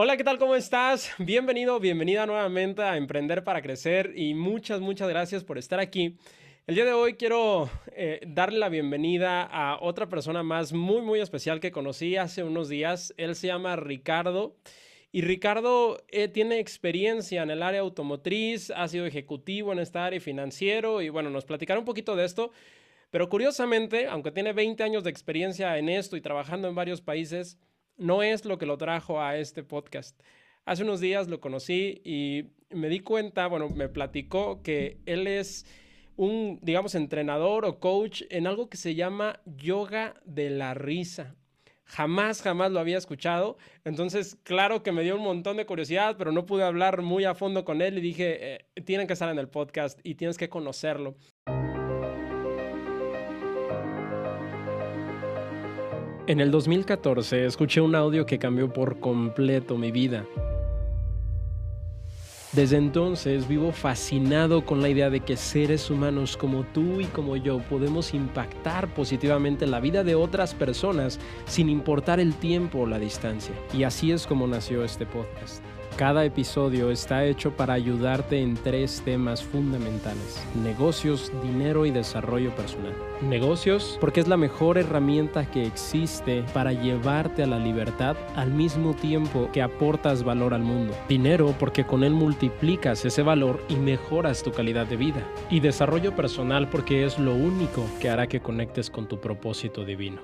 Hola, ¿qué tal? ¿Cómo estás? Bienvenido, bienvenida nuevamente a Emprender para Crecer y muchas, muchas gracias por estar aquí. El día de hoy quiero eh, darle la bienvenida a otra persona más muy, muy especial que conocí hace unos días. Él se llama Ricardo. Y Ricardo eh, tiene experiencia en el área automotriz, ha sido ejecutivo en esta área financiero y bueno, nos platicará un poquito de esto. Pero curiosamente, aunque tiene 20 años de experiencia en esto y trabajando en varios países, no es lo que lo trajo a este podcast. Hace unos días lo conocí y me di cuenta, bueno, me platicó que él es un, digamos, entrenador o coach en algo que se llama yoga de la risa. Jamás, jamás lo había escuchado. Entonces, claro que me dio un montón de curiosidad, pero no pude hablar muy a fondo con él y dije, eh, tienen que estar en el podcast y tienes que conocerlo. En el 2014 escuché un audio que cambió por completo mi vida. Desde entonces vivo fascinado con la idea de que seres humanos como tú y como yo podemos impactar positivamente la vida de otras personas sin importar el tiempo o la distancia. Y así es como nació este podcast. Cada episodio está hecho para ayudarte en tres temas fundamentales. Negocios, dinero y desarrollo personal. Negocios porque es la mejor herramienta que existe para llevarte a la libertad al mismo tiempo que aportas valor al mundo. Dinero porque con él multiplicas ese valor y mejoras tu calidad de vida. Y desarrollo personal porque es lo único que hará que conectes con tu propósito divino.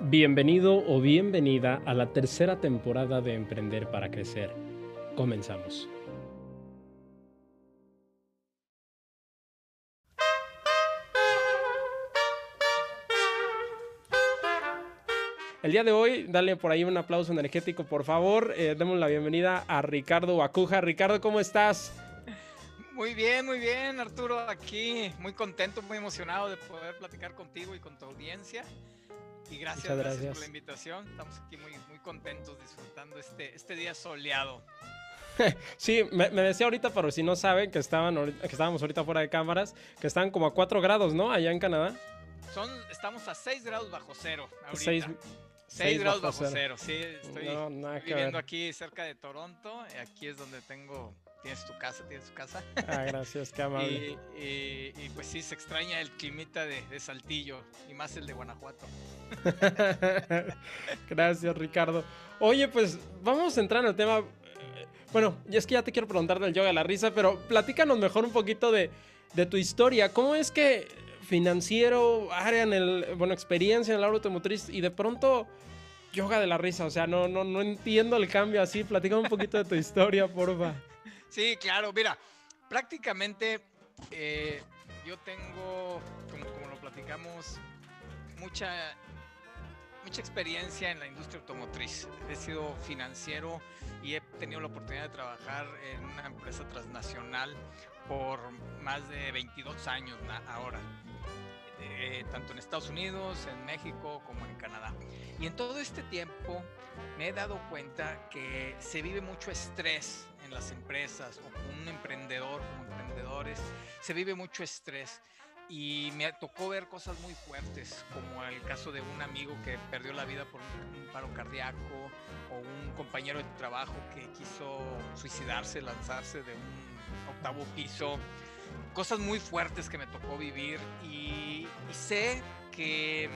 Bienvenido o bienvenida a la tercera temporada de Emprender para Crecer Comenzamos. El día de hoy, dale por ahí un aplauso energético, por favor. Eh, demos la bienvenida a Ricardo Bacuja. Ricardo, ¿cómo estás? Muy bien, muy bien, Arturo. Aquí muy contento, muy emocionado de poder platicar contigo y con tu audiencia. Y gracias, gracias. por la invitación. Estamos aquí muy, muy contentos disfrutando este, este día soleado. sí, me, decía ahorita, pero si no saben, que, estaban, que estábamos ahorita fuera de cámaras, que están como a 4 grados, ¿no? Allá en Canadá. Son, estamos a 6 grados bajo cero. Ahorita. 6, grados bajo cero. sí. Estoy viviendo aquí cerca de Toronto. Aquí es donde tengo. Tienes tu casa, tienes tu casa. Ah, gracias, qué amable. y, y, pues sí, se extraña el climita de, de Saltillo y más el de Guanajuato. gracias, Ricardo. Oye, pues vamos a entrar en el tema bueno, y es que ya te quiero preguntar del yoga de la risa, pero platícanos mejor un poquito de, tu historia. ¿Cómo es que financiero, área en el, bueno, experiencia en el automotriz y de pronto yoga de la risa? O sea, no, no, no entiendo el cambio así. Platícame un poquito de tu historia, porfa. Sí, claro, mira, prácticamente eh, yo tengo, como, como lo platicamos, mucha mucha experiencia en la industria automotriz. He sido financiero y he tenido la oportunidad de trabajar en una empresa transnacional por más de 22 años ahora. Eh, tanto en Estados Unidos, en México como en Canadá. Y en todo este tiempo me he dado cuenta que se vive mucho estrés en las empresas o como un emprendedor, como emprendedores, se vive mucho estrés y me tocó ver cosas muy fuertes, como el caso de un amigo que perdió la vida por un, paro cardíaco o un compañero de trabajo que quiso suicidarse, lanzarse de un octavo piso. Cosas muy fuertes que me tocó vivir y, y sé que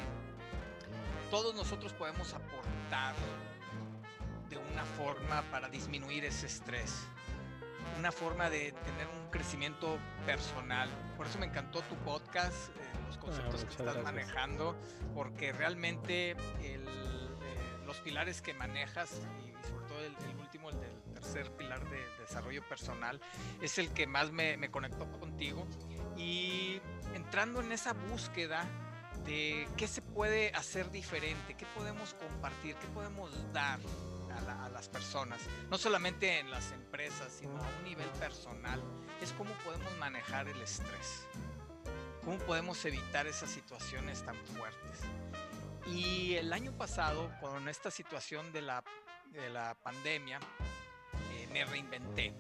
todos nosotros podemos aportar de una forma para disminuir ese estrés una forma de tener un crecimiento personal. Por eso me encantó tu podcast, eh, los ah, conceptos que estás manejando, porque realmente eh, los pilares que manejas y sobre todo el, último, el del tercer pilar de, desarrollo personal, es el que más me, me conectó contigo. Y entrando en esa búsqueda de qué se puede hacer diferente, qué podemos compartir, qué podemos dar a, las personas, no solamente en las empresas, sino a un nivel personal, es cómo podemos manejar el estrés, cómo podemos evitar esas situaciones tan fuertes. Y el año pasado, con esta situación de la, de la pandemia, eh, me reinventé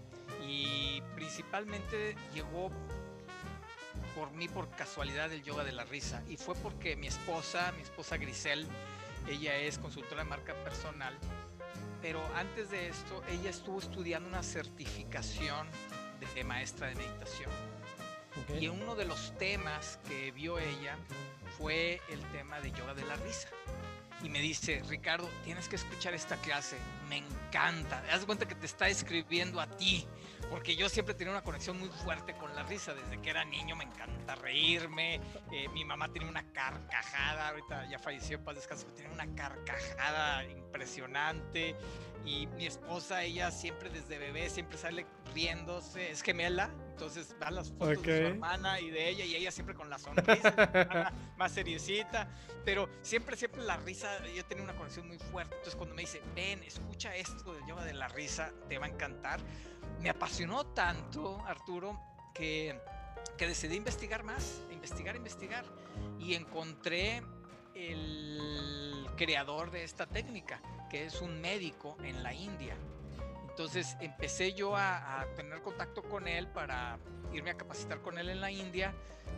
y principalmente llegó por mí por casualidad el yoga de la risa y fue porque mi esposa, mi esposa Grisel, ella es consultora de marca personal pero antes de esto, ella estuvo estudiando una certificación de, maestra de meditación. Y uno de los temas que vio ella fue el tema de yoga de la risa. Y me dice, Ricardo, tienes que escuchar esta clase, me encanta. Haz cuenta que te está escribiendo a ti porque yo siempre tenía una conexión muy fuerte con la risa. Desde que era niño me encanta reírme. Eh, mi mamá tenía una carcajada, ahorita ya falleció, paz descanso, tenía una carcajada impresionante. Y mi esposa, ella siempre desde bebé, siempre sale riéndose, es gemela, entonces van las fotos de su hermana y de ella, y ella siempre con la sonrisa, más seriecita, pero siempre, siempre la risa, yo tenía una conexión muy fuerte. Entonces cuando me dice, ven, escucha esto del yoga de la risa, te va a encantar me apasionó tanto, Arturo, que, que decidí investigar más, investigar, investigar. Y encontré el creador de esta técnica, que es un médico en la India. Entonces empecé yo a, tener contacto con él para irme a capacitar con él en la India.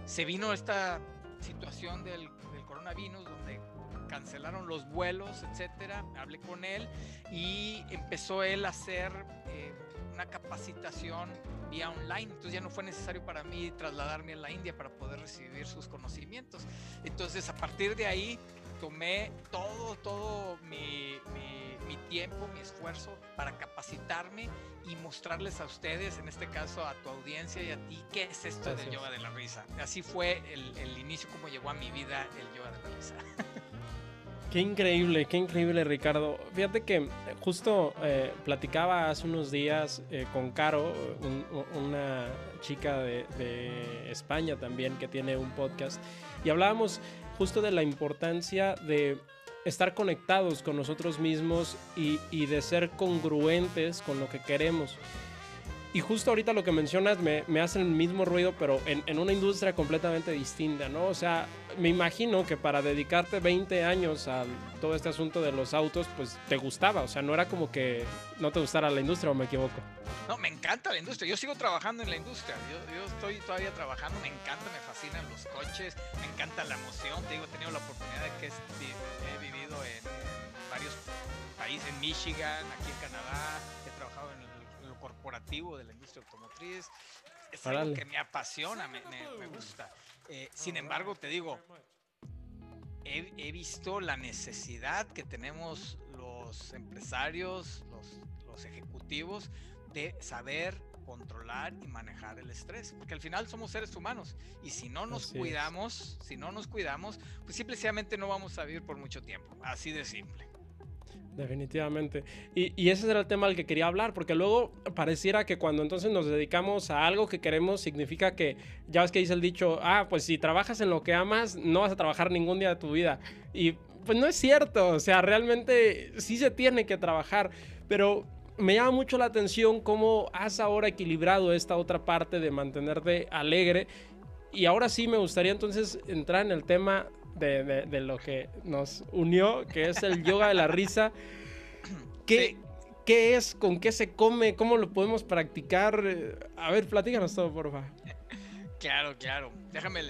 Se vino esta situación del, coronavirus donde cancelaron los vuelos, etcétera. Hablé con él y empezó él a hacer eh, una capacitación vía online, entonces ya no fue necesario para mí trasladarme a la India para poder recibir sus conocimientos. Entonces a partir de ahí tomé todo, todo mi, mi, tiempo, mi esfuerzo para capacitarme y mostrarles a ustedes, en este caso a tu audiencia y a ti, qué es esto del yoga de la risa. Así fue el, el inicio, como llegó a mi vida el yoga de la risa. Qué increíble, qué increíble Ricardo. Fíjate que justo eh, platicaba hace unos días eh, con Caro, una chica de, España también que tiene un podcast, y hablábamos justo de la importancia de estar conectados con nosotros mismos y, y de ser congruentes con lo que queremos. Y justo ahorita lo que mencionas me, me hace el mismo ruido, pero en, en, una industria completamente distinta, ¿no? O sea, me imagino que para dedicarte 20 años a todo este asunto de los autos, pues te gustaba, o sea, no era como que no te gustara la industria o me equivoco. No, me encanta la industria, yo sigo trabajando en la industria, yo, yo estoy todavía trabajando, me encanta, me fascinan los coches, me encanta la emoción, te digo, he tenido la oportunidad de que he vivido en, varios países, en Michigan, aquí en Canadá, he trabajado en corporativo de la industria automotriz. Es algo que me apasiona, me, gusta. Eh, sin embargo, te digo, he, visto la necesidad que tenemos los empresarios, los, los ejecutivos, de saber controlar y manejar el estrés, porque al final somos seres humanos y si no nos cuidamos, si no nos cuidamos, pues simplemente no vamos a vivir por mucho tiempo, así de simple. Definitivamente. Y, ese era el tema al que quería hablar, porque luego pareciera que cuando entonces nos dedicamos a algo que queremos, significa que, ya ves que dice el dicho, ah, pues si trabajas en lo que amas, no vas a trabajar ningún día de tu vida. Y pues no es cierto, o sea, realmente sí se tiene que trabajar, pero me llama mucho la atención cómo has ahora equilibrado esta otra parte de mantenerte alegre. Y ahora sí me gustaría entonces entrar en el tema de, lo que nos unió, que es el yoga de la risa. ¿Qué, ¿Qué es? ¿Con qué se come? ¿Cómo lo podemos practicar? A ver, platícanos todo, por favor. Claro, claro. Déjame,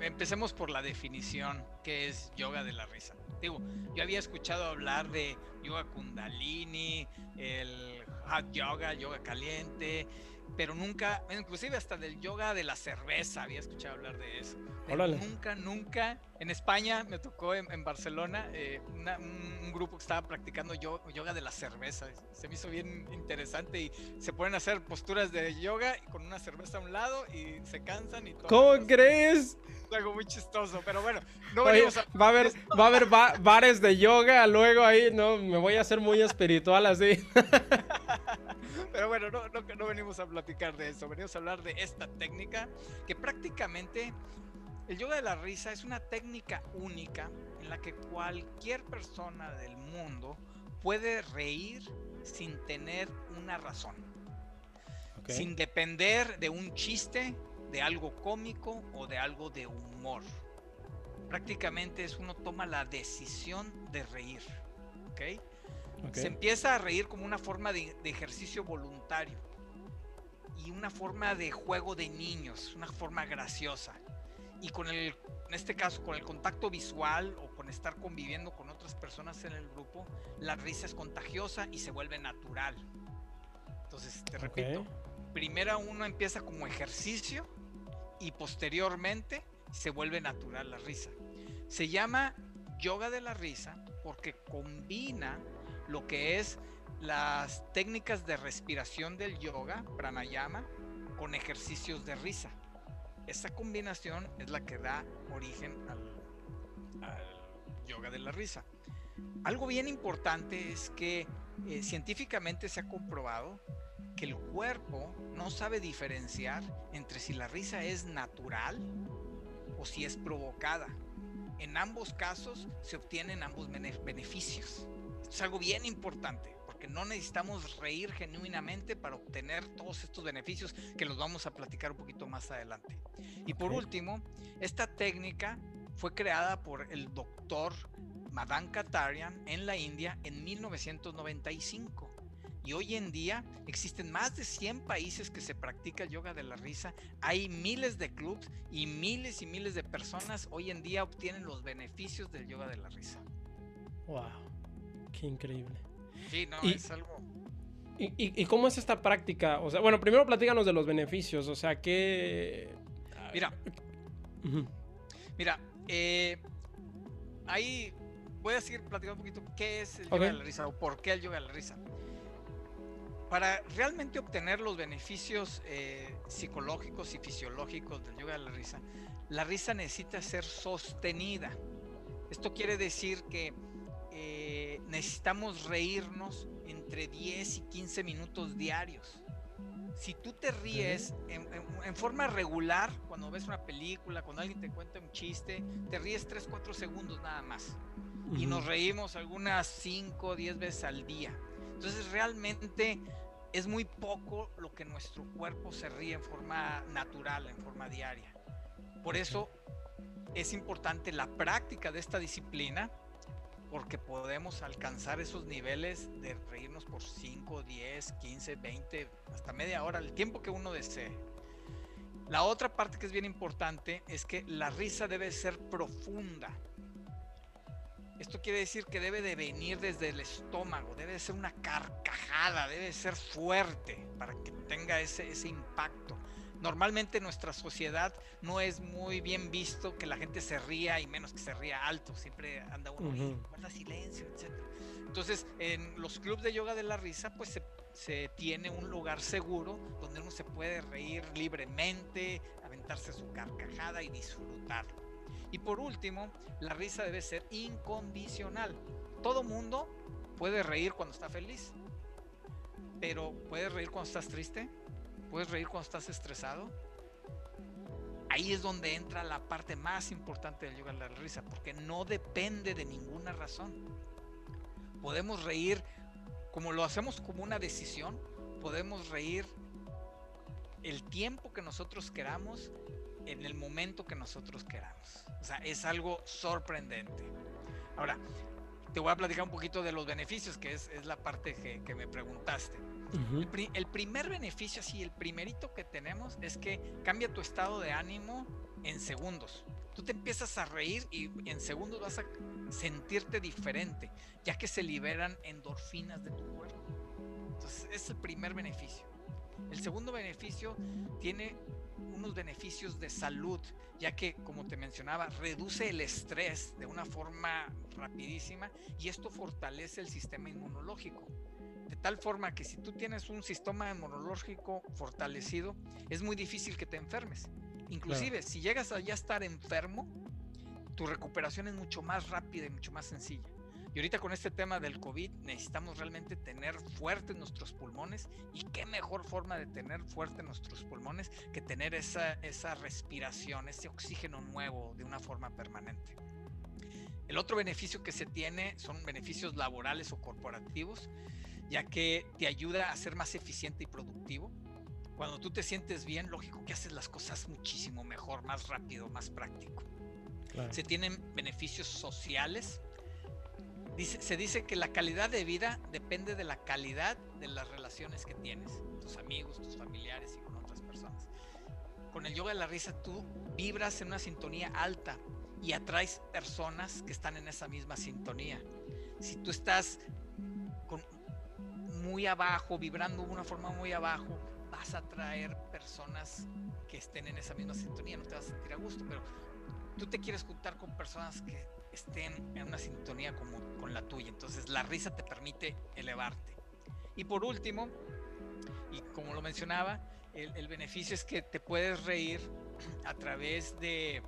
empecemos por la definición, que es yoga de la risa. Digo, yo había escuchado hablar de yoga kundalini, el hot yoga, yoga caliente, pero nunca, inclusive hasta del yoga de la cerveza había escuchado hablar de eso. Nunca, nunca. En España me tocó en, Barcelona eh, un, grupo que estaba practicando yoga, de la cerveza. Se me hizo bien interesante y se pueden hacer posturas de yoga con una cerveza a un lado y se cansan y todo. ¿Cómo crees? Algo muy chistoso, pero bueno, no venimos a... Va a haber, va a haber bares de yoga, luego ahí, no, me voy a hacer muy espiritual así. Pero bueno, no, no, no venimos a platicar de eso, venimos a hablar de esta técnica que prácticamente el yoga de la risa es una técnica única en la que cualquier persona del mundo puede reír sin tener una razón. Sin depender de un chiste, de algo cómico o de algo de humor. Prácticamente es uno toma la decisión de reír. Se empieza a reír como una forma de, ejercicio voluntario y una forma de juego de niños, una forma graciosa. Y con el, en este caso, con el contacto visual o con estar conviviendo con otras personas en el grupo, la risa es contagiosa y se vuelve natural. Entonces, te repito, primero uno empieza como ejercicio y posteriormente se vuelve natural la risa. Se llama yoga de la risa porque combina lo que es las técnicas de respiración del yoga, pranayama, con ejercicios de risa. Esa combinación es la que da origen al, yoga de la risa. Algo bien importante es que eh, científicamente se ha comprobado que el cuerpo no sabe diferenciar entre si la risa es natural o si es provocada. En ambos casos se obtienen ambos beneficios. Esto es algo bien importante porque no necesitamos reír genuinamente para obtener todos estos beneficios que los vamos a platicar un poquito más adelante. Y por último, esta técnica fue creada por el doctor Madan Katarian en la India en 1995. Y hoy en día existen más de 100 países que se practica el yoga de la risa. Hay miles de clubs y miles y miles de personas hoy en día obtienen los beneficios del yoga de la risa. ¡Wow! ¡Qué increíble! Sí, no, es algo... ¿Y, cómo es esta práctica? O sea, bueno, primero platícanos de los beneficios. O sea, ¿qué...? Mira. Mira, eh, ahí voy a seguir platicando un poquito qué es el yoga de la risa o por qué el yoga de la risa para realmente obtener los beneficios eh, psicológicos y fisiológicos del yoga de la risa, la risa necesita ser sostenida. Esto quiere decir que eh, necesitamos reírnos entre 10 y 15 minutos diarios. Si tú te ríes en, forma regular, cuando ves una película, cuando alguien te cuenta un chiste, te ríes 3, 4 segundos nada más. Y nos reímos algunas 5 o 10 veces al día. Entonces realmente es muy poco lo que nuestro cuerpo se ríe en forma natural, en forma diaria. Por eso es importante la práctica de esta disciplina, porque podemos alcanzar esos niveles de reírnos por 5, 10, 15, 20, hasta media hora, el tiempo que uno desee. La otra parte que es bien importante es que la risa debe ser profunda. Esto quiere decir que debe de venir desde el estómago, debe de ser una carcajada, debe ser fuerte para que tenga ese, ese impacto. Normalmente en nuestra sociedad no es muy bien visto que la gente se ría y menos que se ría alto, siempre anda uno, guarda silencio, etc. Entonces en los clubes de yoga de la risa pues se, se tiene un lugar seguro donde uno se puede reír libremente, aventarse su carcajada y disfrutarlo. Y por último, la risa debe ser incondicional. Todo mundo puede reír cuando está feliz, pero ¿puedes reír cuando estás triste? ¿Puedes reír cuando estás estresado? Ahí es donde entra la parte más importante del yoga la risa, porque no depende de ninguna razón. Podemos reír como lo hacemos como una decisión, podemos reír el tiempo que nosotros queramos en el momento que nosotros queramos. O sea, es algo sorprendente. Ahora, te voy a platicar un poquito de los beneficios, que es, la parte que, me preguntaste. el, primer beneficio, así, el primerito que tenemos es que cambia tu estado de ánimo en segundos. Tú te empiezas a reír y en segundos vas a sentirte diferente, ya que se liberan endorfinas de tu cuerpo. Entonces, es el primer beneficio. El segundo beneficio tiene unos beneficios de salud, ya que, como te mencionaba, reduce el estrés de una forma rapidísima y esto fortalece el sistema inmunológico. De tal forma que si tú tienes un sistema inmunológico fortalecido, es muy difícil que te enfermes. Inclusive, si llegas a ya estar enfermo, tu recuperación es mucho más rápida y mucho más sencilla. Y ahorita con este tema del COVID necesitamos realmente tener fuertes nuestros pulmones y qué mejor forma de tener fuertes nuestros pulmones que tener esa, esa respiración, ese oxígeno nuevo de una forma permanente. El otro beneficio que se tiene son beneficios laborales o corporativos, ya que te ayuda a ser más eficiente y productivo. Cuando tú te sientes bien, lógico que haces las cosas muchísimo mejor, más rápido, más práctico. Se tienen beneficios sociales, se dice que la calidad de vida depende de la calidad de las relaciones que tienes, tus amigos, tus familiares y con otras personas. Con el yoga de la risa tú vibras en una sintonía alta y atraes personas que están en esa misma sintonía. Si tú estás con, muy abajo, vibrando de una forma muy abajo, vas a atraer personas que estén en esa misma sintonía, no te vas a sentir a gusto, pero tú te quieres juntar con personas que estén en una sintonía como con la tuya, entonces la risa te permite elevarte. Y por último, y como lo mencionaba, el, beneficio es que te puedes reír a través de,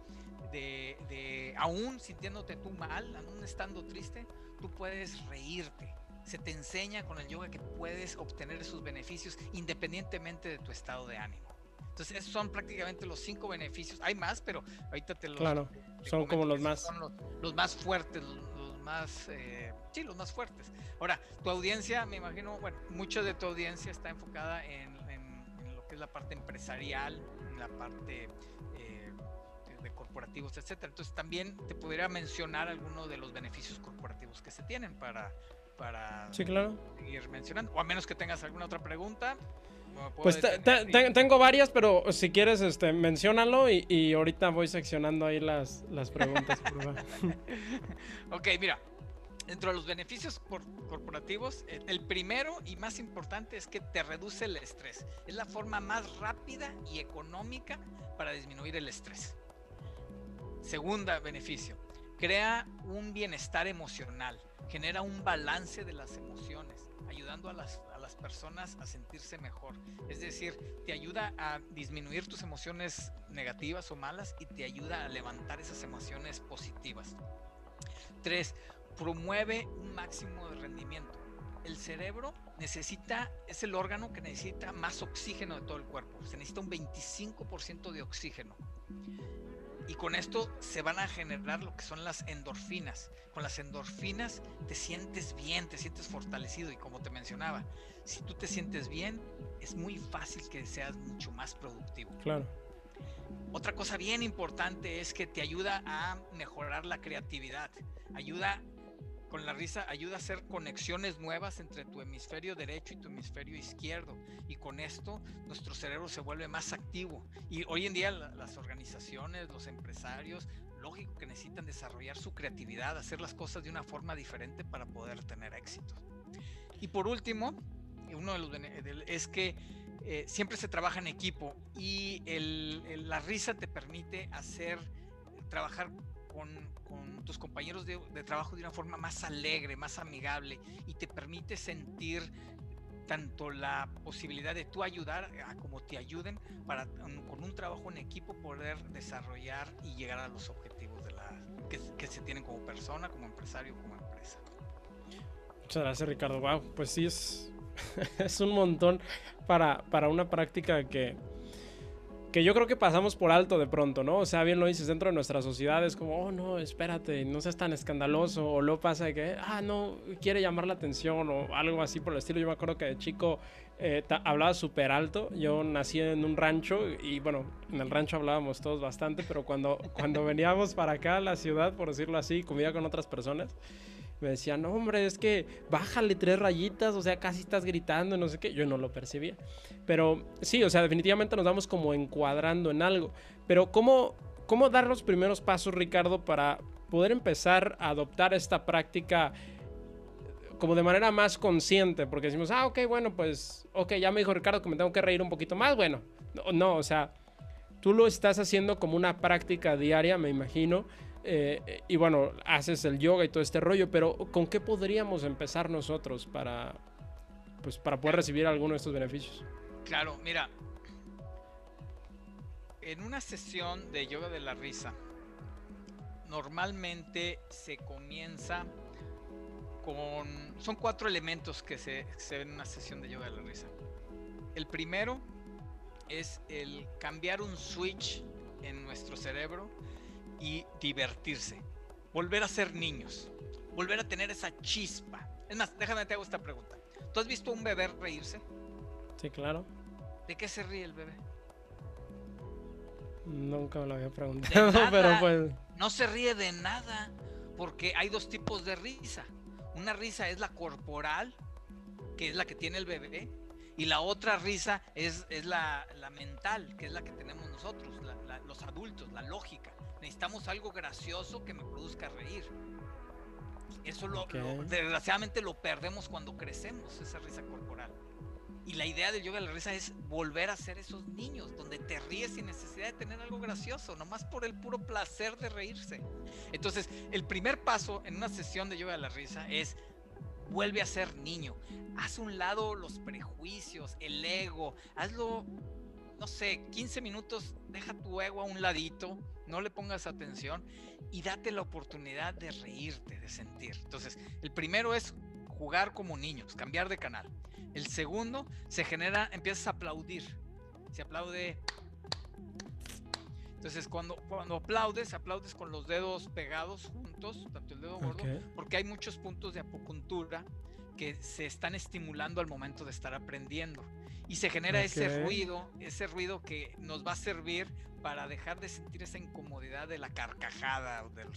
de, de, aún sintiéndote tú mal, aún estando triste, tú puedes reírte. Se te enseña con el yoga que puedes obtener esos beneficios independientemente de tu estado de ánimo. Entonces, esos son prácticamente los cinco beneficios. Hay más, pero ahorita te los. Claro, son como los más. Son los, más fuertes, los, más. Eh, sí, los más fuertes. Ahora, tu audiencia, me imagino, bueno, mucha de tu audiencia está enfocada en, lo que es la parte empresarial, en la parte. Eh, de corporativos, etcétera. Entonces también te podría mencionar algunos de los beneficios corporativos que se tienen para, para sí, claro. seguir mencionando. O a menos que tengas alguna otra pregunta. Pues tengo varias, pero si quieres, este, menciónalo y, ahorita voy seccionando ahí las, las preguntas. ok, mira, dentro de los beneficios corporativos, el primero y más importante es que te reduce el estrés. Es la forma más rápida y económica para disminuir el estrés. Segunda beneficio, crea un bienestar emocional, genera un balance de las emociones, ayudando a las, personas a sentirse mejor. Es decir, te ayuda a disminuir tus emociones negativas o malas y te ayuda a levantar esas emociones positivas. Tres, promueve un máximo de rendimiento. El cerebro necesita, es el órgano que necesita más oxígeno de todo el cuerpo. Se necesita un 25% de oxígeno. Y con esto se van a generar lo que son las endorfinas. Con las endorfinas te sientes bien, te sientes fortalecido y como te mencionaba, si tú te sientes bien, es muy fácil que seas mucho más productivo. Claro. Otra cosa bien importante es que te ayuda a mejorar la creatividad, ayuda con la risa ayuda a hacer conexiones nuevas entre tu hemisferio derecho y tu hemisferio izquierdo. Y con esto nuestro cerebro se vuelve más activo. Y hoy en día las organizaciones, los empresarios, lógico que necesitan desarrollar su creatividad, hacer las cosas de una forma diferente para poder tener éxito. Y por último, uno de los es que eh, siempre se trabaja en equipo y la risa te permite hacer trabajar con, tus compañeros de, trabajo de una forma más alegre, más amigable y te permite sentir tanto la posibilidad de tú ayudar como te ayuden para con un trabajo en equipo poder desarrollar y llegar a los objetivos de la, que, se tienen como persona, como empresario, como empresa. Muchas gracias Ricardo. Wow, pues sí es, es un montón para, para una práctica que, que yo creo que pasamos por alto de pronto, ¿no? O sea, bien lo dices, dentro de nuestra sociedad es como, oh, no, espérate, no seas tan escandaloso, o lo pasa de que, ah, no, quiere llamar la atención, o algo así por el estilo. Yo me acuerdo que de chico eh, hablaba súper alto, yo nací en un rancho, y bueno, en el rancho hablábamos todos bastante, pero cuando, cuando veníamos para acá a la ciudad, por decirlo así, comía con otras personas, me decían, no, hombre, es que bájale tres rayitas, o sea, casi estás gritando, no sé qué. Yo no lo percibía. Pero sí, o sea, definitivamente nos vamos como encuadrando en algo. Pero ¿cómo, cómo dar los primeros pasos, Ricardo, para poder empezar a adoptar esta práctica como de manera más consciente? Porque decimos, ah, ok, bueno, pues, ok, ya me dijo Ricardo que me tengo que reír un poquito más. Bueno, no, no o sea, tú lo estás haciendo como una práctica diaria, me imagino. Eh, y bueno, haces el yoga y todo este rollo, pero ¿con qué podríamos empezar nosotros para, pues, para poder recibir alguno de estos beneficios? Claro, mira, en una sesión de yoga de la risa, normalmente se comienza con... Son cuatro elementos que se, se ven en una sesión de yoga de la risa. El primero es el cambiar un switch en nuestro cerebro y divertirse. Volver a ser niños. Volver a tener esa chispa. Es más, déjame te hago esta pregunta. ¿Tú has visto un bebé reírse? Sí, claro. ¿De qué se ríe el bebé? Nunca me lo había preguntado, pero pues. No se ríe de nada, porque hay dos tipos de risa. Una risa es la corporal, que es la que tiene el bebé, y la otra risa es, es la, mental, que es la que tenemos nosotros, los adultos, la lógica Necesitamos algo gracioso que me produzca reír. Eso lo, desgraciadamente lo perdemos cuando crecemos, esa risa corporal. Y la idea del yoga de la risa es volver a ser esos niños, donde te ríes sin necesidad de tener algo gracioso, nomás por el puro placer de reírse. Entonces, el primer paso en una sesión de yoga de la risa es vuelve a ser niño. Haz un lado los prejuicios, el ego, hazlo, no sé, 15 minutos, deja tu ego a un ladito, no le pongas atención y date la oportunidad de reírte, de sentir. Entonces, el primero es jugar como niños, cambiar de canal. El segundo, se genera, empiezas a aplaudir. Se aplaude. Entonces, cuando, cuando aplaudes, aplaudes con los dedos pegados juntos, tanto el dedo gordo, porque hay muchos puntos de apopuntura que se están estimulando al momento de estar aprendiendo. Y se genera ese ruido, ese ruido que nos va a servir para dejar de sentir esa incomodidad de la carcajada del,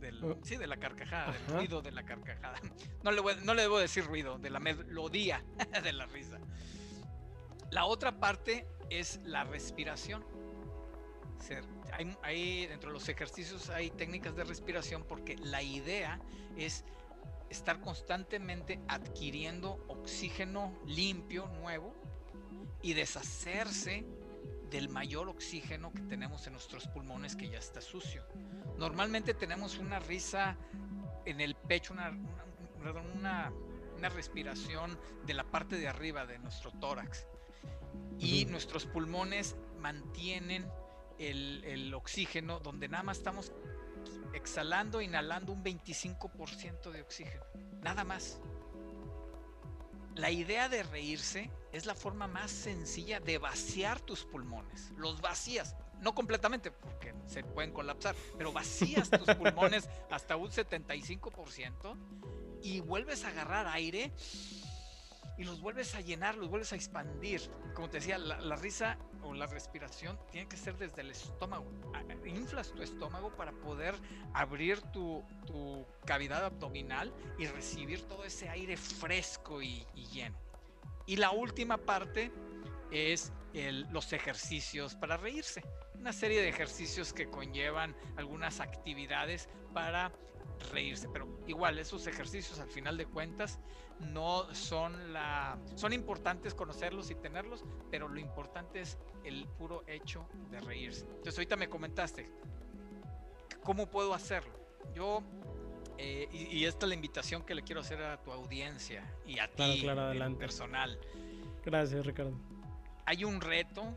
del, oh. sí, de la carcajada, del ruido de la carcajada. No le, no le debo decir ruido, de la melodía de la risa. La otra parte es la respiración. Hay, hay, dentro de los ejercicios hay técnicas de respiración porque la idea es estar constantemente adquiriendo oxígeno limpio, nuevo, y deshacerse del mayor oxígeno que tenemos en nuestros pulmones que ya está sucio. Normalmente tenemos una risa en el pecho, una, una, una, respiración de la parte de arriba de nuestro tórax. Y nuestros pulmones mantienen el, el, oxígeno donde nada más estamos exhalando, inhalando un 25% de oxígeno. Nada más. La idea de reírse es la forma más sencilla de vaciar tus pulmones. Los vacías, no completamente porque se pueden colapsar, pero vacías tus pulmones hasta un 75% y vuelves a agarrar aire y los vuelves a llenar, los vuelves a expandir. Como te decía, la, risa o la respiración tiene que ser desde el estómago. Inflas tu estómago para poder abrir tu, cavidad abdominal y recibir todo ese aire fresco y, lleno. Y la última parte es los ejercicios para reírse. Una serie de ejercicios que conllevan algunas actividades para reírse. Pero igual, esos ejercicios al final de cuentas no son la... Son importantes conocerlos y tenerlos, pero lo importante es el puro hecho de reírse. Entonces ahorita me comentaste, ¿cómo puedo hacerlo? Yo, eh, y, esta es la invitación que le quiero hacer a tu audiencia y a ti En personal. Gracias, Ricardo. Hay un reto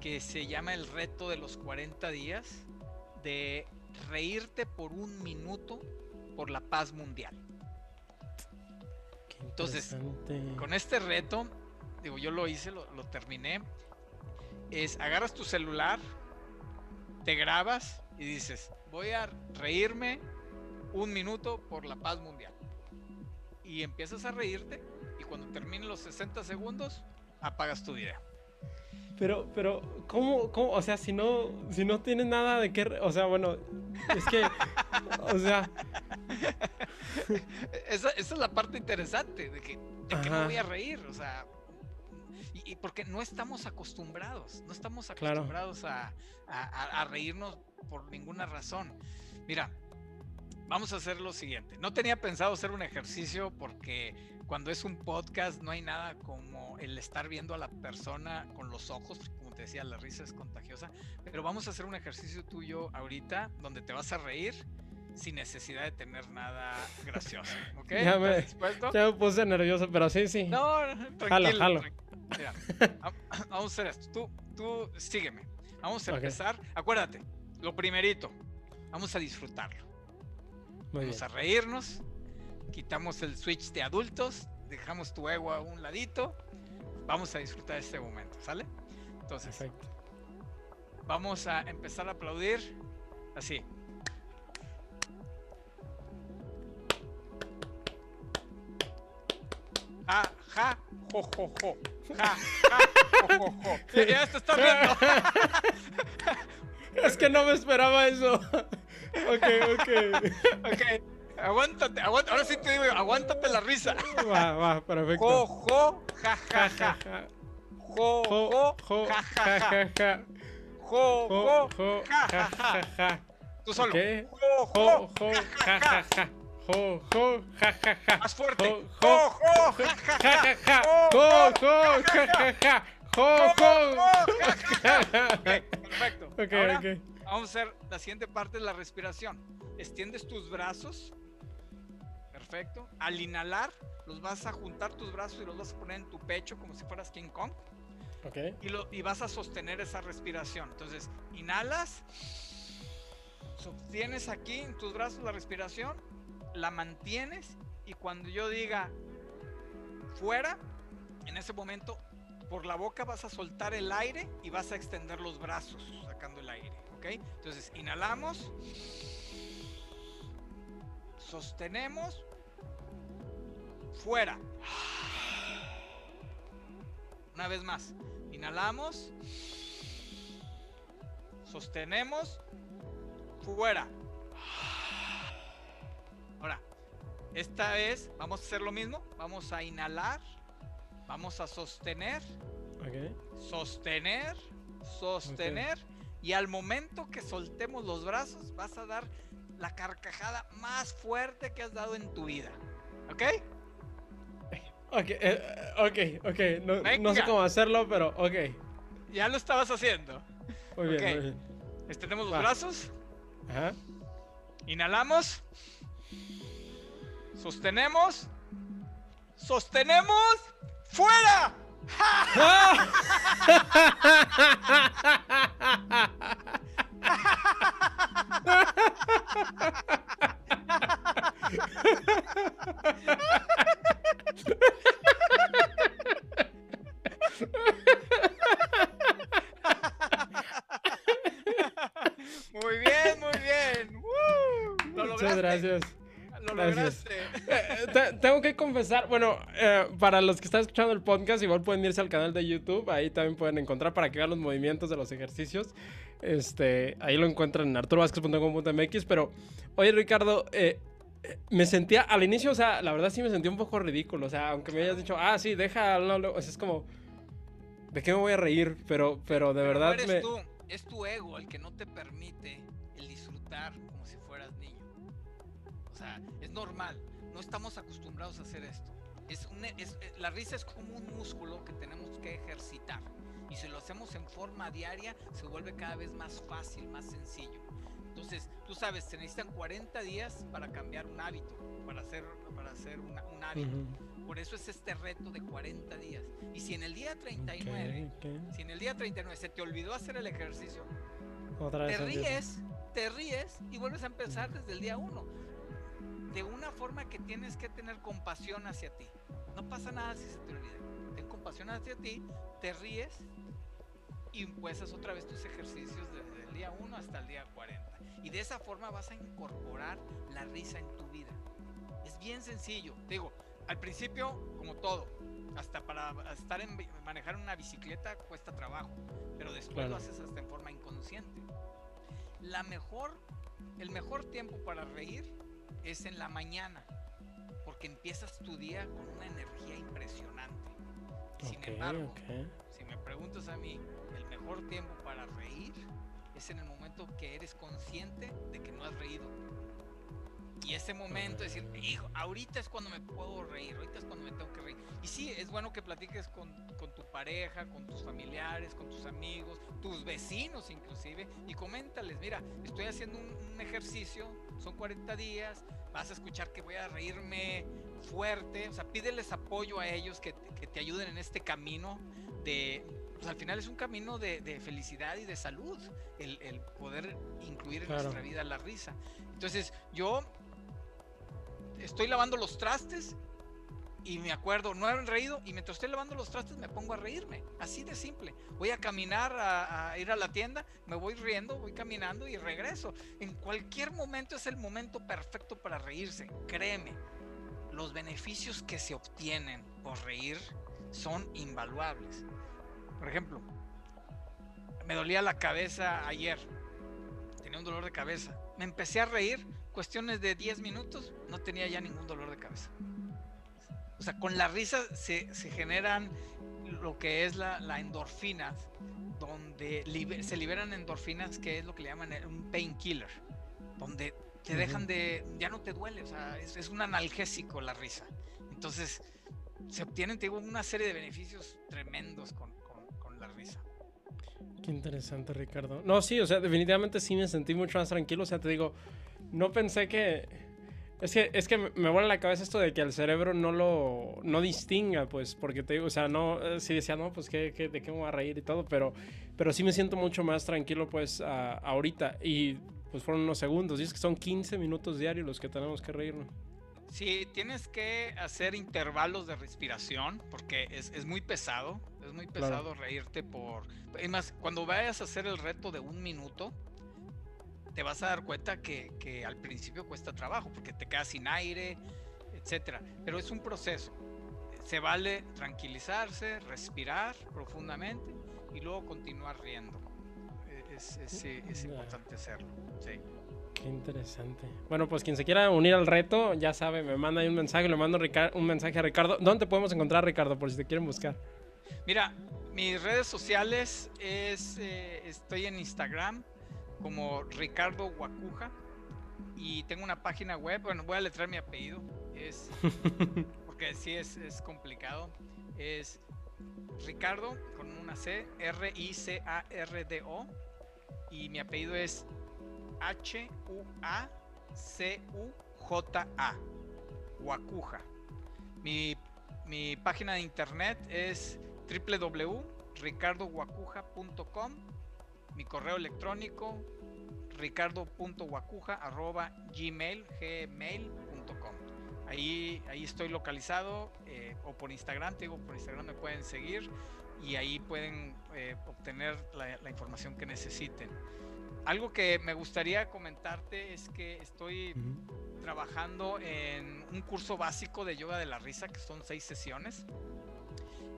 que se llama el reto de los 40 días de reírte por un minuto por la paz mundial. Entonces, con este reto, digo, yo lo hice, lo, terminé, es agarras tu celular, te grabas y dices, voy a reírme un minuto por la paz mundial. Y empiezas a reírte y cuando terminen los 60 segundos, apagas tu video. Pero, pero, ¿cómo, cómo? O sea, si no, si no tienes nada de qué, o sea, bueno, es que, o sea... esa, esa, es la parte interesante, de que, de que me voy a reír, o sea, y, porque no estamos acostumbrados, no estamos acostumbrados a, a, a reírnos por ninguna razón. Mira, vamos a hacer lo siguiente. No tenía pensado hacer un ejercicio porque cuando es un podcast no hay nada como el estar viendo a la persona con los ojos, como te decía, la risa es contagiosa, pero vamos a hacer un ejercicio tuyo ahorita donde te vas a reír sin necesidad de tener nada gracioso, ¿ok? Ya me, ya me puse nervioso, pero sí, sí. No, tranquilo. Jalo, Mira, vamos a hacer esto. Tú, tú sígueme. Vamos a empezar. Acuérdate, lo primerito, vamos a disfrutarlo. Vamos a reírnos, quitamos el switch de adultos, dejamos tu ego a un ladito, vamos a disfrutar este momento, ¿sale? Entonces, vamos a empezar a aplaudir así. Ja, ja, jo, jo, jo. Ja, ja, jo, jo, jo. Ya te estás viendo. es que no me esperaba eso. Ok, ok. ok. Aguántate, aguántate, ahora sí te digo, aguántate la risa. Va, va, perfecto. Jo, jo, ja, ja, ja. Jo, jo, ja, ja, ja. Jo, jo, ja, ja, ja. Tú solo. Ok. Jo, Jo, jo, jo, ja, ja, ja, ja. Jo, jo, ja, ja, ja. Más fuerte. Jo, Jo, jo, jo, ja, ja, ja, ja, ja. Jo, Jo, jo, jo, ja, ja, ja. Jo, jo. Ok, perfecto. Ok, ok. Vamos a hacer la siguiente parte de la respiración. Extiendes tus brazos. Perfecto. Al inhalar, los vas a juntar tus brazos y los vas a poner en tu pecho como si fueras King Kong. Ok. y, lo, y vas a sostener esa respiración. Entonces, inhalas, sostienes aquí en tus brazos la respiración, la mantienes y cuando yo diga fuera, en ese momento por la boca vas a soltar el aire y vas a extender los brazos sacando el aire, ¿ok? Entonces, inhalamos, sostenemos, fuera. Una vez más. Inhalamos. Sostenemos. Fuera. Ahora, esta vez vamos a hacer lo mismo. Vamos a inhalar. Vamos a sostener. Ok. Sostener. Sostener. Y al momento que soltemos los brazos, vas a dar la carcajada más fuerte que has dado en tu vida. ¿Ok? Ok, eh, ok, ok. No, no sé cómo hacerlo, pero ok. Ya lo estabas haciendo. Muy bien, muy bien. Extendemos los Va. brazos. Ajá. Inhalamos. Sostenemos. Sostenemos. ¡Fuera! Muy bien, muy bien. ¡Woo! Muchas gracias. Lo gracias. lograste. Eh, te- tengo que confesar, bueno, eh, para los que están escuchando el podcast, igual pueden irse al canal de YouTube, ahí también pueden encontrar para que vean los movimientos de los ejercicios. Este, ahí lo encuentran en arturovasquez.com.mx, pero oye Ricardo, eh, me sentía al inicio, o sea, la verdad sí me sentía un poco ridículo, o sea, aunque me hayas dicho, ah, sí, deja, no, no", o sea, es como, ¿de qué me voy a reír? Pero, pero de Pero verdad eres me... tú, es tu ego el que no te permite el disfrutar como si fueras niño. Sea, es normal. No estamos acostumbrados a hacer esto. Es un- es- eh, la risa es como un músculo que tenemos que ejercitar. Y si lo hacemos en forma diaria, se vuelve cada vez más fácil, más sencillo. Entonces, tú sabes, se necesitan 40 días para cambiar un hábito, para hacer, para hacer una- un hábito. Ujú. Por eso es este reto de 40 días. Y si en el día 39 Ok, ok. si en el día 39 se te olvidó hacer el ejercicio, Otra vez te empiezo. ríes, te ríes y vuelves a empezar desde el día 1. De una forma que tienes que tener compasión hacia ti. No pasa nada si se te olvida. Ten compasión hacia ti, te ríes y otra vez tus ejercicios desde el día 1 hasta el día 40. Y de esa forma vas a incorporar la risa en tu vida. Es bien sencillo. Te digo, al principio, como todo, hasta para estar en manejar una bicicleta cuesta trabajo, pero después Claro. lo haces hasta en forma inconsciente. La mejor, el mejor tiempo para reír es en la mañana, porque empiezas tu día con una energía impresionante. Sin embargo, si me preguntas a mí, el mejor tiempo para reír es en el momento que eres consciente de que no has reído. Y ese momento, decir, hijo, ahorita es cuando me puedo reír, ahorita es cuando me tengo que reír. Y sí, es bueno que platiques con, con tu pareja, con tus familiares, con tus amigos, tus vecinos inclusive, y coméntales, mira, estoy haciendo un, un ejercicio, son 40 días, vas a escuchar que voy a reírme fuerte, o sea, pídeles apoyo a ellos que, que te ayuden en este camino de, pues al final es un camino de, de felicidad y de salud, el, el poder incluir en Claro. nuestra vida la risa. Entonces, yo estoy lavando los trastes y me acuerdo, no he reído y mientras estoy lavando los trastes me pongo a reírme, así de simple. Voy a caminar a, a ir a la tienda, me voy riendo, voy caminando y regreso. En cualquier momento es el momento perfecto para reírse, créeme. Los beneficios que se obtienen por reír son invaluables. Por ejemplo, me dolía la cabeza ayer, tenía un dolor de cabeza. Me empecé a reír, cuestiones de 10 minutos, no tenía ya ningún dolor de cabeza. O sea, con la risa se, se generan lo que es la, la endorfinas, donde se liberan endorfinas, que es lo que le llaman un painkiller. donde te dejan de, ya no te duele, o sea, es, un analgésico la risa. Entonces, se obtienen, te digo, una serie de beneficios tremendos con, con, la risa. Qué interesante, Ricardo. No, sí, o sea, definitivamente sí me sentí mucho más tranquilo. O sea, te digo, no pensé que. Es que, es que me vuela la cabeza esto de que el cerebro no lo no distinga, pues, porque te digo, o sea, no, sí decía, no, pues, ¿qué, de qué me voy a reír y todo, pero, pero sí me siento mucho más tranquilo, pues, ahorita. Y pues fueron unos segundos. Y es que son 15 minutos diarios los que tenemos que reírnos. Sí, tienes que hacer intervalos de respiración porque es, muy pesado. Es muy pesado reírte por... Es más, cuando vayas a hacer el reto de un minuto, te vas a dar cuenta que, que al principio cuesta trabajo porque te quedas sin aire, etcétera. Pero es un proceso. Se vale tranquilizarse, respirar profundamente y luego continuar riendo es, importante hacerlo. Sí. Qué interesante. Bueno, pues quien se quiera unir al reto, ya sabe, me manda ahí un mensaje, le mando un mensaje a Ricardo. ¿Dónde te podemos encontrar, Ricardo, por si te quieren buscar? Mira, mis redes sociales es, eh, estoy en Instagram como Ricardo Guacuja y tengo una página web, bueno, voy a letrar mi apellido, es, porque sí es, es complicado, es Ricardo con una C, R-I-C-A-R-D-O y mi apellido es H-U-A-C-U-J-A, Huacuja. Mi, mi página de internet es www.ricardohuacuja.com. Mi correo electrónico ricardo.guacuja.gmail.com. Ahí, ahí estoy localizado eh, o por Instagram, te digo, por Instagram me pueden seguir y ahí pueden eh, obtener la, información que necesiten. Algo que me gustaría comentarte es que estoy trabajando en un curso básico de yoga de la risa, que son seis sesiones.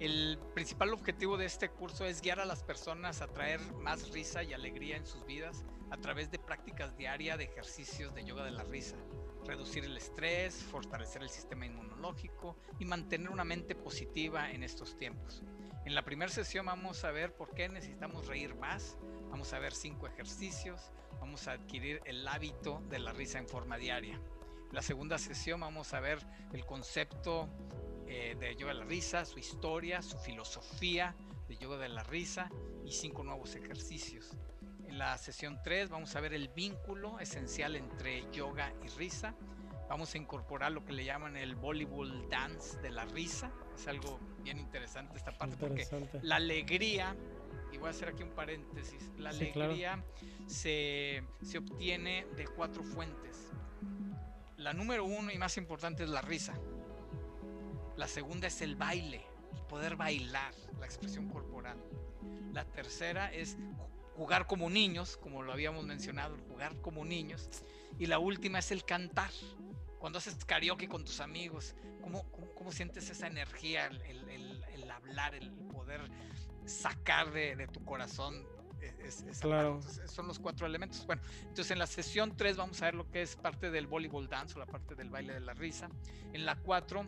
El principal objetivo de este curso es guiar a las personas a traer más risa y alegría en sus vidas a través de prácticas diarias de ejercicios de yoga de la risa reducir el estrés, fortalecer el sistema inmunológico y mantener una mente positiva en estos tiempos. En la primera sesión vamos a ver por qué necesitamos reír más, vamos a ver cinco ejercicios, vamos a adquirir el hábito de la risa en forma diaria. En la segunda sesión vamos a ver el concepto eh, de yoga de la risa, su historia, su filosofía de yoga de la risa y cinco nuevos ejercicios. En la sesión 3 vamos a ver el vínculo esencial entre yoga y risa. Vamos a incorporar lo que le llaman el Bollywood Dance de la risa. Es algo bien interesante esta parte porque la alegría, y voy a hacer aquí un paréntesis, la alegría se, se obtiene de cuatro fuentes. La número uno y más importante es la risa. La segunda es el baile, el poder bailar, la expresión corporal. La tercera es jugar como niños, como lo habíamos mencionado, jugar como niños. Y la última es el cantar. Cuando haces karaoke con tus amigos, ¿cómo, cómo, sientes esa energía, el, el, el, hablar, el poder sacar de, de tu corazón es, claro. son los cuatro elementos. Bueno, entonces en la sesión 3 vamos a ver lo que es parte del voleibol dance o la parte del baile de la risa. En la 4,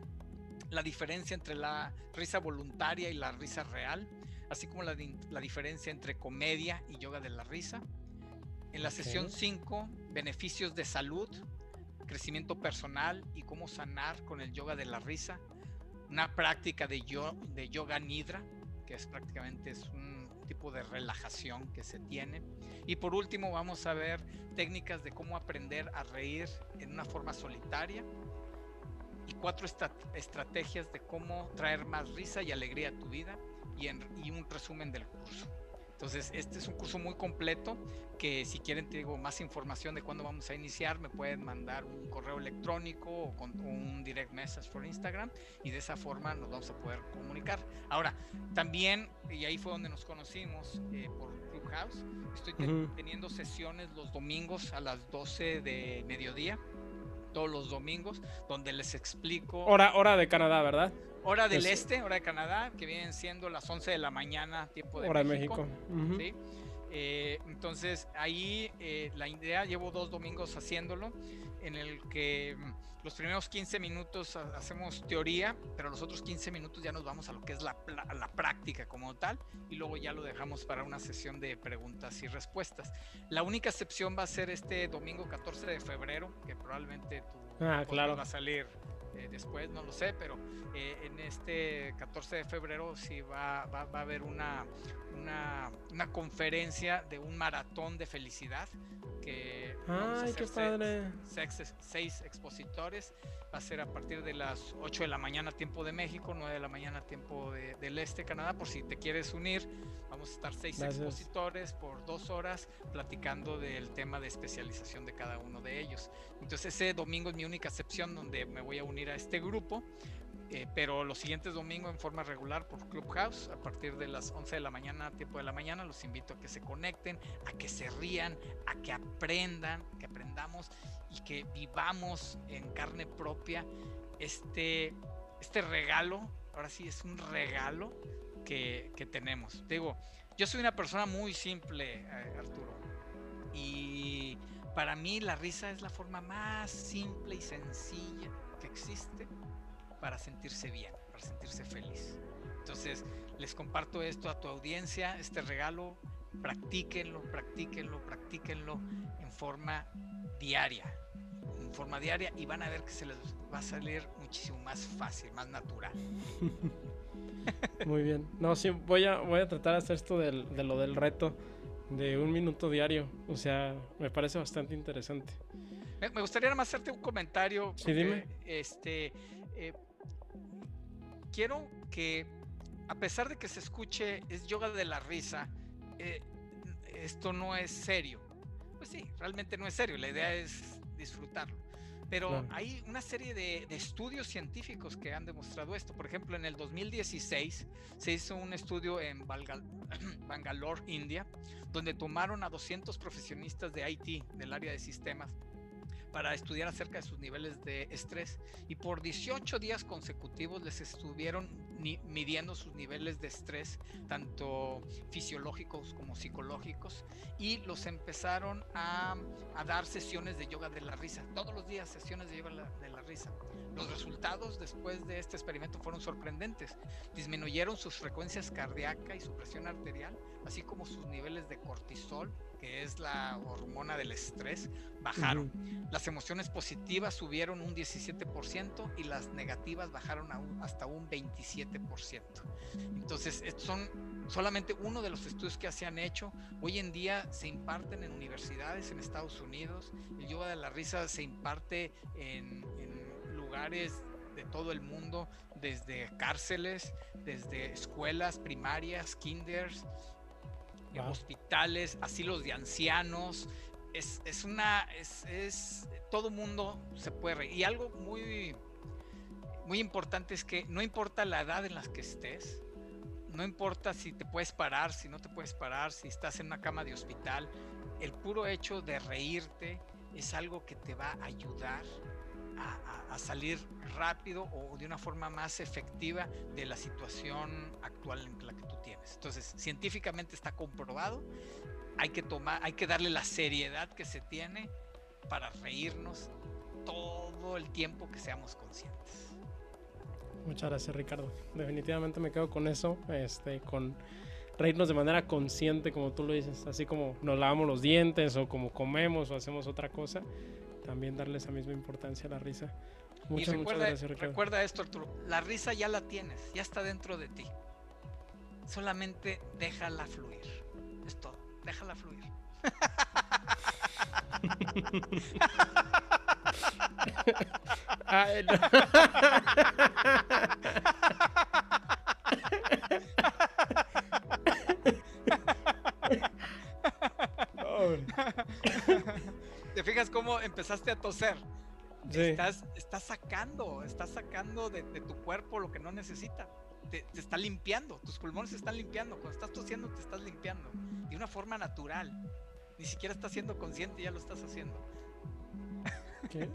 la diferencia entre la risa voluntaria y la risa real así como la, diferencia entre comedia y yoga de la risa. En la sesión 5, beneficios de salud, crecimiento personal y cómo sanar con el yoga de la risa. Una práctica de, de yoga nidra, que es prácticamente es un tipo de relajación que se tiene. Y por último vamos a ver técnicas de cómo aprender a reír en una forma solitaria y cuatro estrategias de cómo traer más risa y alegría a tu vida y, un resumen del curso. Entonces, este es un curso muy completo que si quieren, te digo, más información de cuándo vamos a iniciar, me pueden mandar un correo electrónico o con un direct message por Instagram y de esa forma nos vamos a poder comunicar. Ahora, también, y ahí fue donde nos conocimos eh, por Clubhouse, estoy teniendo sesiones los domingos a las 12 de mediodía todos los domingos, donde les explico. Hora, hora de Canadá, ¿verdad? Hora del este, hora de Canadá, que vienen siendo las 11 de la mañana, tiempo de hora México. ¿sí? Eh, entonces ahí eh, la idea, llevo dos domingos haciéndolo, en el que mm, los primeros 15 minutos hacemos teoría, pero los otros 15 minutos ya nos vamos a lo que es la, la, práctica como tal, y luego ya lo dejamos para una sesión de preguntas y respuestas. La única excepción va a ser este domingo 14 de febrero, que probablemente tu ah, claro. va a salir eh, después, no lo sé, pero eh, en este 14 de febrero sí va, va, va a haber una, una, una, conferencia de un maratón de felicidad que Ay, qué padre. Seis, seis, expositores. Va a ser a partir de las 8 de la mañana tiempo de México, 9 de la mañana tiempo de, del este Canadá, por si te quieres unir. Vamos a estar seis expositores por dos horas platicando del tema de especialización de cada uno de ellos. Entonces ese domingo es mi única excepción donde me voy a unir a este grupo. Eh, pero los siguientes domingos en forma regular por Clubhouse a partir de las 11 de la mañana, tiempo de la mañana, los invito a que se conecten, a que se rían, a que aprendan, que aprendamos y que vivamos en carne propia este, este regalo, ahora sí es un regalo que, que tenemos. Digo, yo soy una persona muy simple, eh, Arturo, y para mí la risa es la forma más simple y sencilla que existe para sentirse bien, para sentirse feliz. Entonces, les comparto esto a tu audiencia, este regalo, practíquenlo, practíquenlo, practíquenlo en forma diaria, en forma diaria y van a ver que se les va a salir muchísimo más fácil, más natural. Muy bien. No, sí, voy a, voy a tratar de hacer esto de lo del reto de un minuto diario. O sea, me parece bastante interesante. Me, gustaría nada más hacerte un comentario. Sí, dime. Este, eh, quiero que, a pesar de que se escuche, es yoga de la risa, eh, esto no es serio. Pues sí, realmente no es serio, la idea es disfrutarlo. Pero hay una serie de, estudios científicos que han demostrado esto. Por ejemplo, en el 2016 se hizo un estudio en Bangalore, India, donde tomaron a 200 profesionistas de IT, del área de sistemas, para estudiar acerca de sus niveles de estrés y por 18 días consecutivos les estuvieron midiendo sus niveles de estrés, tanto fisiológicos como psicológicos, y los empezaron a, dar sesiones de yoga de la risa, todos los días sesiones de yoga de la risa. Los resultados después de este experimento fueron sorprendentes. Disminuyeron sus frecuencias cardíacas y su presión arterial, así como sus niveles de cortisol, que es la hormona del estrés, bajaron. Las emociones positivas subieron un 17% y las negativas bajaron hasta un 27%. Entonces, estos son solamente uno de los estudios que se han hecho. Hoy en día se imparten en universidades en Estados Unidos. El yoga de la risa se imparte en, en lugares de todo el mundo, desde cárceles, desde escuelas primarias, kinders, hospitales, asilos de ancianos. Es, es una, es, es, todo mundo se puede reír. Y algo muy, muy importante es que no importa la edad en la que estés, no importa si te puedes parar, si no te puedes parar, si estás en una cama de hospital, el puro hecho de reírte es algo que te va a ayudar a, salir rápido o de una forma más efectiva de la situación actual en la que tú tienes. Entonces, científicamente está comprobado, hay que tomar, hay que darle la seriedad que se tiene para reírnos todo el tiempo que seamos conscientes. Muchas gracias, Ricardo. Definitivamente me quedo con eso, este, con reírnos de manera consciente, como tú lo dices, así como nos lavamos los dientes o como comemos o hacemos otra cosa, también darle esa misma importancia a la risa. Muchas, muchas gracias, Ricardo. Recuerda esto, Arturo, la risa ya la tienes, ya está dentro de ti. Solamente déjala fluir. Es todo, déjala fluir. Ay, no. empezaste a toser? Estás, estás sacando, estás sacando de, tu cuerpo lo que no necesita. Te, está limpiando, tus pulmones se están limpiando. Cuando estás tosiendo, te estás limpiando. De una forma natural. Ni siquiera estás siendo consciente, ya lo estás haciendo. ¿Qué?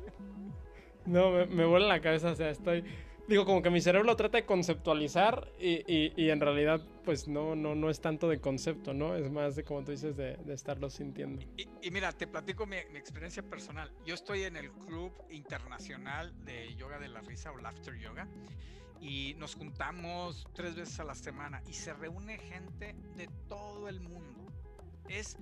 No, me, me vuela la cabeza, o sea, estoy digo, como que mi cerebro lo trata de conceptualizar y, y, en realidad, pues no, no, no es tanto de concepto, ¿no? Es más de, como tú dices, de, estarlo sintiendo. Y, mira, te platico mi, mi, experiencia personal. Yo estoy en el Club Internacional de Yoga de la Risa o Laughter Yoga y nos juntamos tres veces a la semana y se reúne gente de todo el mundo. Es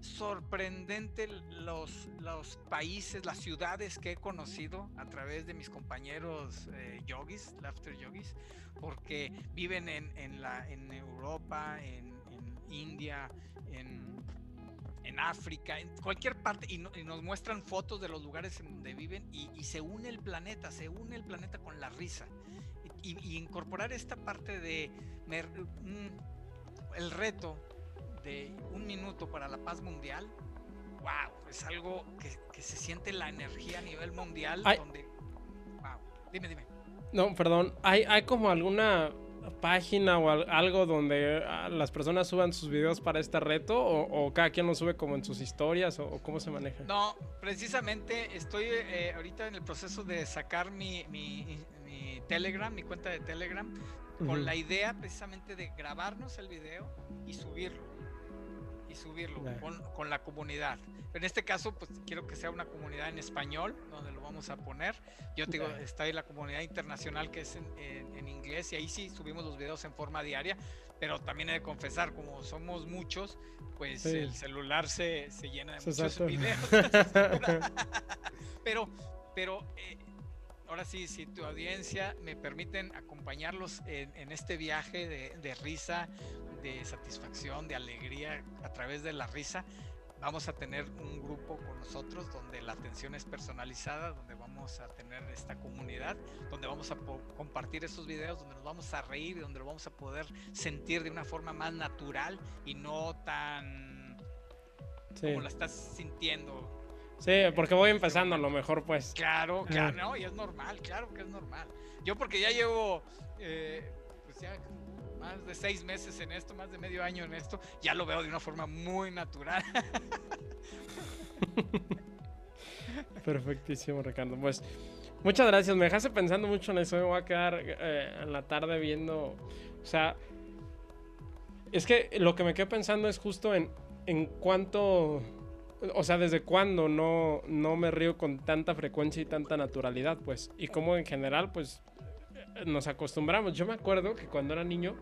sorprendente los, los países, las ciudades que he conocido a través de mis compañeros eh, yogis, laughter yogis, porque viven en, en, la, en Europa, en, India, en, en, África, en cualquier parte, y, nos muestran fotos de los lugares en donde viven y, se une el planeta, se une el planeta con la risa. Y, incorporar esta parte de mm, el reto de un minuto para la paz mundial, wow, es algo que, se siente la energía a nivel mundial donde, wow, dime, dime. No, perdón, ¿hay, hay como alguna página o algo donde ah, las personas suban sus videos para este reto o, cada quien lo sube como en sus historias o, cómo se maneja? No, precisamente estoy eh, ahorita en el proceso de sacar mi, mi, Telegram, mi cuenta de Telegram, con la idea precisamente de grabarnos el video y subirlo y subirlo con, la comunidad. En este caso, pues quiero que sea una comunidad en español, donde lo vamos a poner. Yo te digo, está ahí la comunidad internacional que es en, inglés y ahí sí subimos los videos en forma diaria, pero también he de confesar, como somos muchos, pues el celular se, se llena de muchos videos. pero, pero eh, ahora sí, si tu audiencia me permiten acompañarlos en, este viaje de, de, risa, de satisfacción, de alegría a través de la risa, vamos a tener un grupo con nosotros donde la atención es personalizada, donde vamos a tener esta comunidad, donde vamos a compartir esos videos, donde nos vamos a reír y donde lo vamos a poder sentir de una forma más natural y no tan como la estás sintiendo. Sí, porque voy empezando a lo mejor pues. Claro, claro, no, y es normal, claro que es normal. Yo porque ya llevo, eh, pues ya más de seis meses en esto, más de medio año en esto, ya lo veo de una forma muy natural. Perfectísimo, Ricardo. Pues muchas gracias. Me dejaste pensando mucho en eso. Me voy a quedar eh, en la tarde viendo. O sea, es que lo que me quedé pensando es justo en, en cuánto. O sea, desde cuándo no, no me río con tanta frecuencia y tanta naturalidad, pues. Y cómo en general, pues, nos acostumbramos. Yo me acuerdo que cuando era niño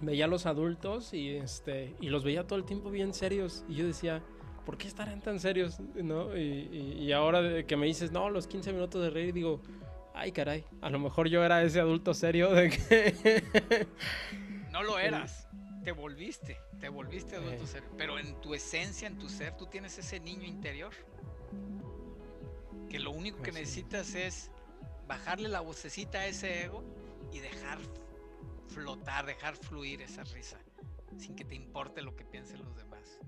veía a los adultos y, este, y los veía todo el tiempo bien serios. Y yo decía, ¿por qué estarán tan serios? ¿No? Y, y, ahora que me dices, no, los 15 minutos de reír, digo, ay caray, a lo mejor yo era ese adulto serio de que... no lo eras, te volviste, te volviste adulto serio. Pero en tu esencia, en tu ser, tú tienes ese niño interior. Que lo único que necesitas es bajarle la vocecita a ese ego y dejar flotar, dejar fluir esa risa, sin que te importe lo que piensen los demás.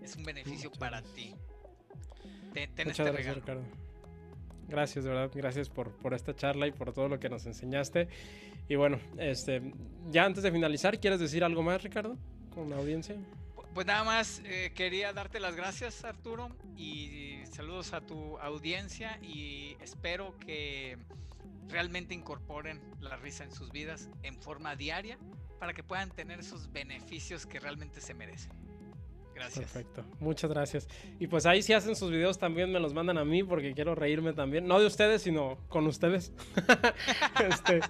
Es un beneficio para ti. Ten, este gracias, Ricardo. Gracias, de verdad, gracias por, por esta charla y por todo lo que nos enseñaste. Y bueno, este, ya antes de finalizar, ¿quieres decir algo más, Ricardo, con la audiencia? Pues nada más eh, quería darte las gracias, Arturo, y saludos a tu audiencia y espero que realmente incorporen la risa en sus vidas en forma diaria para que puedan tener esos beneficios que realmente se merecen. Gracias. Perfecto, muchas gracias. Y pues ahí si hacen sus videos también me los mandan a mí porque quiero reírme también, no de ustedes, sino con ustedes, este,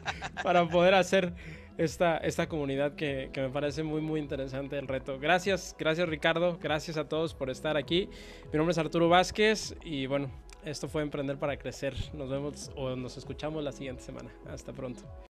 para poder hacer esta, esta comunidad que, que, me parece muy, muy interesante el reto. Gracias, gracias Ricardo, gracias a todos por estar aquí. Mi nombre es Arturo Vázquez y bueno, esto fue Emprender para Crecer. Nos vemos o nos escuchamos la siguiente semana. Hasta pronto.